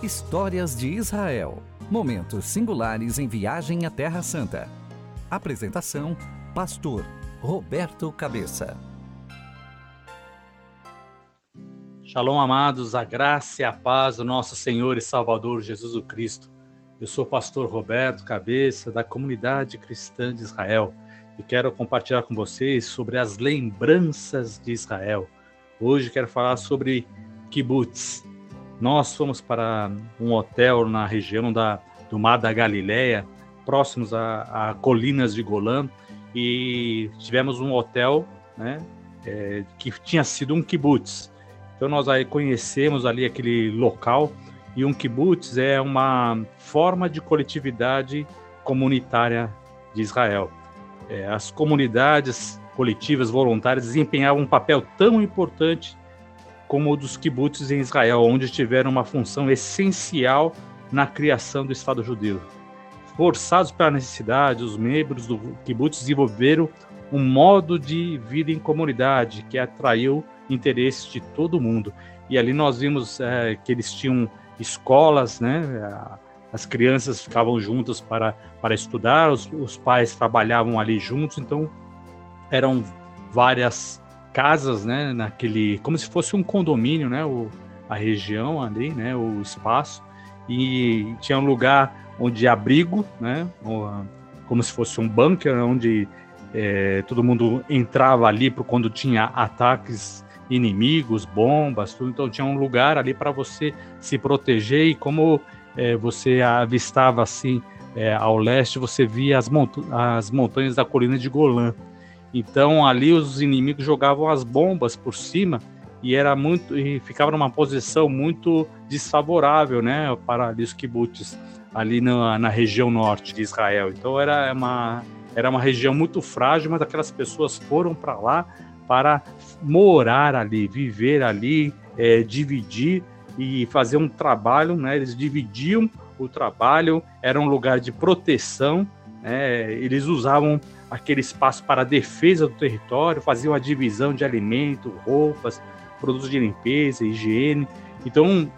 Histórias de Israel. Momentos singulares em viagem à Terra Santa. Apresentação: Pastor Roberto Cabeça. Shalom, amados, a graça e a paz do nosso Senhor e Salvador Jesus Cristo. Eu sou o pastor Roberto Cabeça, da comunidade cristã de Israel, e quero compartilhar com vocês sobre as lembranças de Israel. Hoje quero falar sobre kibbutz, nós fomos para um hotel na região da, do Mar da Galileia, próximos a, a colinas de Golã, e tivemos um hotel né, é, que tinha sido um kibbutz. Então nós aí conhecemos ali aquele local, e um kibbutz é uma forma de coletividade comunitária de Israel. É, as comunidades coletivas voluntárias desempenhavam um papel tão importante como o dos kibbutz em Israel, onde tiveram uma função essencial na criação do Estado judeu. Forçados pela necessidade, os membros do kibbutz desenvolveram um modo de vida em comunidade que atraiu interesses de todo mundo. E ali nós vimos é, que eles tinham escolas, né? As crianças ficavam juntas para, para estudar, os, os pais trabalhavam ali juntos, então eram várias casas, né, naquele, como se fosse um condomínio, né, o, a região ali, né, o espaço, e tinha um lugar onde abrigo, né, como se fosse um bunker, onde é, todo mundo entrava ali para quando tinha ataques inimigos, bombas, tudo. Então tinha um lugar ali para você se proteger e como é, você avistava assim é, ao leste, você via as, mont as montanhas da colina de Golã. Então ali os inimigos jogavam as bombas por cima e era muito e ficava numa posição muito desfavorável, né, para os kibbutz ali na, na região norte de Israel. Então era uma era uma região muito frágil, mas aquelas pessoas foram para lá para morar ali, viver ali, é, dividir e fazer um trabalho, né? Eles dividiam o trabalho, era um lugar de proteção, né? Eles usavam aquele espaço para a defesa do território, faziam a divisão de alimento, roupas, produtos de limpeza, higiene. Então,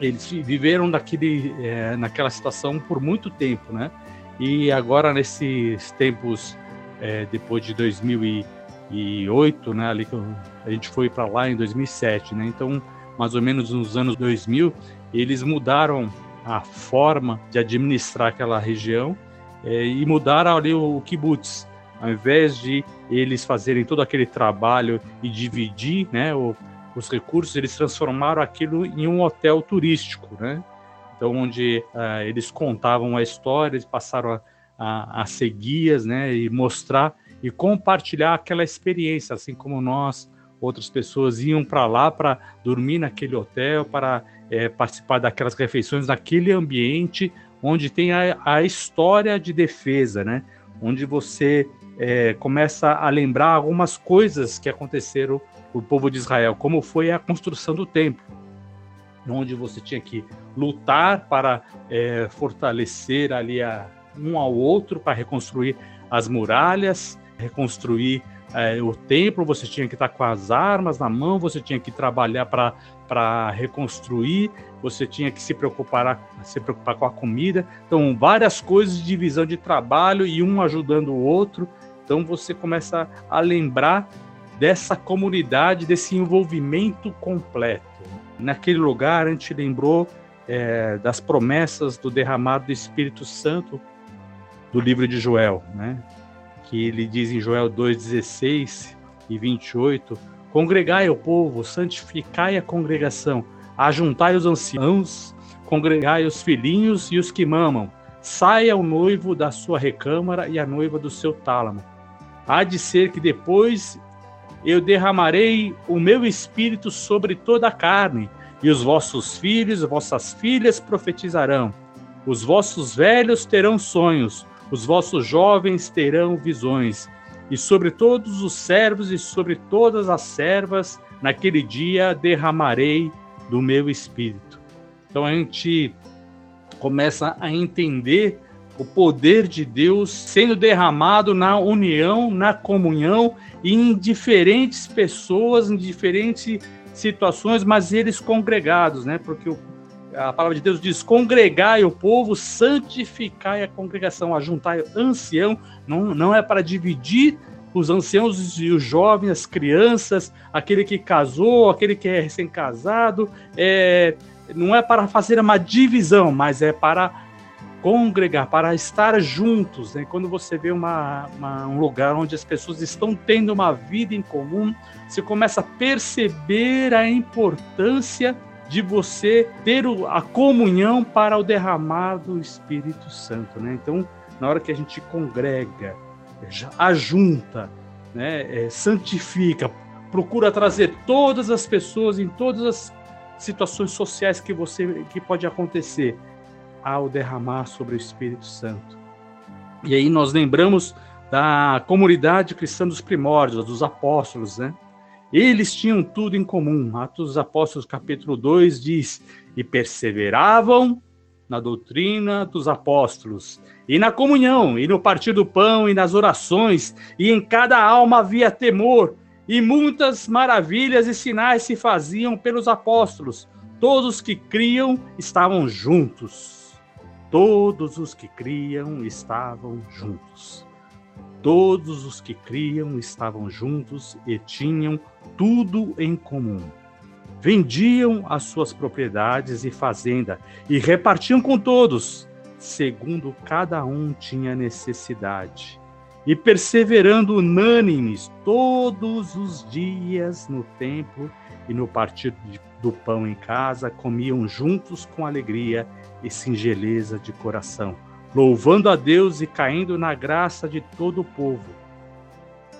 eles viveram daquele, é, naquela situação por muito tempo, né? E agora, nesses tempos, é, depois de 2008, né, ali que a gente foi para lá em 2007, né? Então, mais ou menos nos anos 2000, eles mudaram a forma de administrar aquela região é, e mudaram ali o, kibbutz. Ao invés de eles fazerem todo aquele trabalho e dividir né, o, os recursos, eles transformaram aquilo em um hotel turístico, né? Então, onde uh, eles contavam a história, eles passaram a, a, a ser guias, né? E mostrar e compartilhar aquela experiência, assim como nós, outras pessoas iam para lá para dormir naquele hotel, para é, participar daquelas refeições, naquele ambiente onde tem a, a história de defesa, né? Onde você é, começa a lembrar algumas coisas que aconteceram o povo de Israel, como foi a construção do templo, onde você tinha que lutar para é, fortalecer ali a, um ao outro para reconstruir as muralhas, reconstruir é, o templo, você tinha que estar com as armas na mão, você tinha que trabalhar para reconstruir, você tinha que se preocupar, se preocupar com a comida. Então, várias coisas de divisão de trabalho e um ajudando o outro. Então, você começa a lembrar dessa comunidade, desse envolvimento completo. Naquele lugar, a gente lembrou é, das promessas do derramado do Espírito Santo do livro de Joel, né? Que ele diz em Joel 2,16 e 28, Congregai o povo, santificai a congregação, ajuntai os anciãos, congregai os filhinhos e os que mamam, saia o noivo da sua recâmara e a noiva do seu tálamo. Há de ser que depois eu derramarei o meu espírito sobre toda a carne, e os vossos filhos vossas filhas profetizarão. Os vossos velhos terão sonhos, os vossos jovens terão visões, e sobre todos os servos e sobre todas as servas, naquele dia derramarei do meu espírito. Então a gente começa a entender o poder de Deus sendo derramado na união, na comunhão e em diferentes pessoas, em diferentes situações, mas eles congregados, né? Porque o, a palavra de Deus diz: congregai o povo, santificai a congregação, ajuntai ancião, não, não é para dividir os anciãos e os jovens, as crianças, aquele que casou, aquele que é recém-casado, é, não é para fazer uma divisão, mas é para congregar, para estar juntos. Né? Quando você vê uma, uma, um lugar onde as pessoas estão tendo uma vida em comum, você começa a perceber a importância de você ter a comunhão para o derramar do Espírito Santo. Né? Então, na hora que a gente congrega, ajunta, né, é, santifica, procura trazer todas as pessoas em todas as situações sociais que você que pode acontecer ao derramar sobre o Espírito Santo. E aí nós lembramos da comunidade cristã dos primórdios, dos apóstolos, né? Eles tinham tudo em comum. Atos dos Apóstolos, capítulo 2, diz: E perseveravam na doutrina dos apóstolos, e na comunhão, e no partir do pão, e nas orações, e em cada alma havia temor, e muitas maravilhas e sinais se faziam pelos apóstolos. Todos os que criam estavam juntos. Todos os que criam estavam juntos. Todos os que criam estavam juntos e tinham tudo em comum. Vendiam as suas propriedades e fazenda e repartiam com todos, segundo cada um tinha necessidade. E perseverando unânimes todos os dias no templo e no partir do pão em casa, comiam juntos com alegria e singeleza de coração, louvando a Deus e caindo na graça de todo o povo.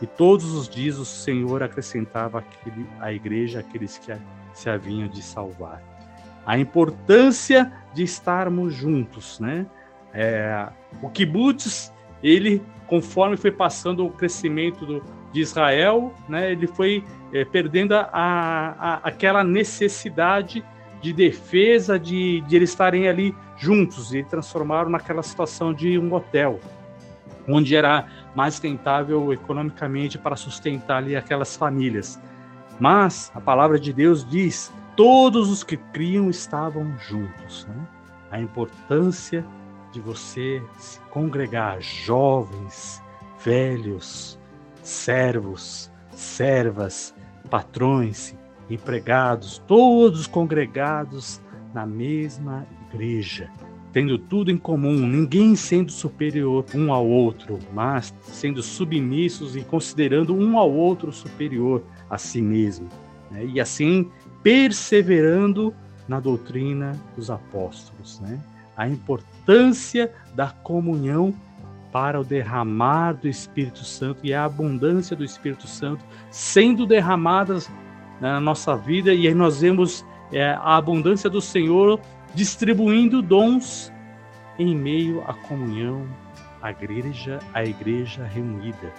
E todos os dias o Senhor acrescentava à igreja aqueles que se haviam de salvar. A importância de estarmos juntos, né? É, o kibbutz, ele, conforme foi passando o crescimento do, de Israel, né, ele foi é, perdendo a, a, aquela necessidade de defesa, de, de eles estarem ali juntos, e transformaram naquela situação de um hotel, onde era mais rentável economicamente para sustentar ali aquelas famílias. Mas a palavra de Deus diz: todos os que criam estavam juntos. Né? A importância de você se congregar, jovens, velhos, servos, servas, patrões, empregados, todos congregados na mesma igreja tendo tudo em comum, ninguém sendo superior um ao outro, mas sendo submissos e considerando um ao outro superior a si mesmo. Né? E assim perseverando na doutrina dos apóstolos. Né? A importância da comunhão para o derramar do Espírito Santo e a abundância do Espírito Santo sendo derramadas na nossa vida, e aí nós vemos é, a abundância do Senhor distribuindo dons em meio à comunhão, à igreja, à igreja reunida.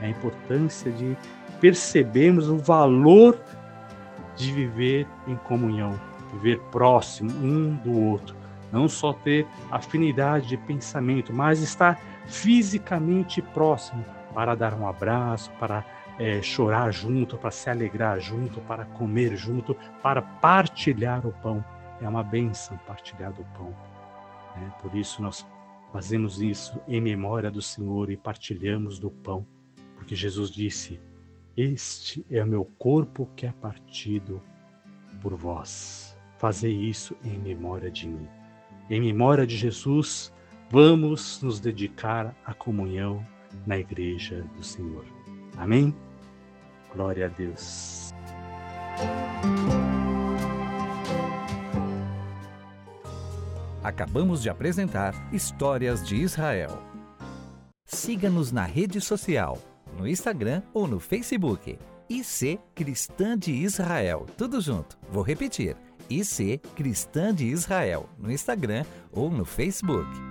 A importância de percebermos o valor de viver em comunhão, viver próximo um do outro, não só ter afinidade de pensamento, mas estar fisicamente próximo para dar um abraço, para é, chorar junto, para se alegrar junto, para comer junto, para partilhar o pão. É uma benção partilhar do pão. Né? Por isso nós fazemos isso em memória do Senhor e partilhamos do pão, porque Jesus disse: Este é o meu corpo que é partido por vós. Fazei isso em memória de mim. Em memória de Jesus, vamos nos dedicar à comunhão na igreja do Senhor. Amém? Glória a Deus. Acabamos de apresentar Histórias de Israel. Siga-nos na rede social, no Instagram ou no Facebook. IC Cristã de Israel. Tudo junto. Vou repetir. IC Cristã de Israel no Instagram ou no Facebook.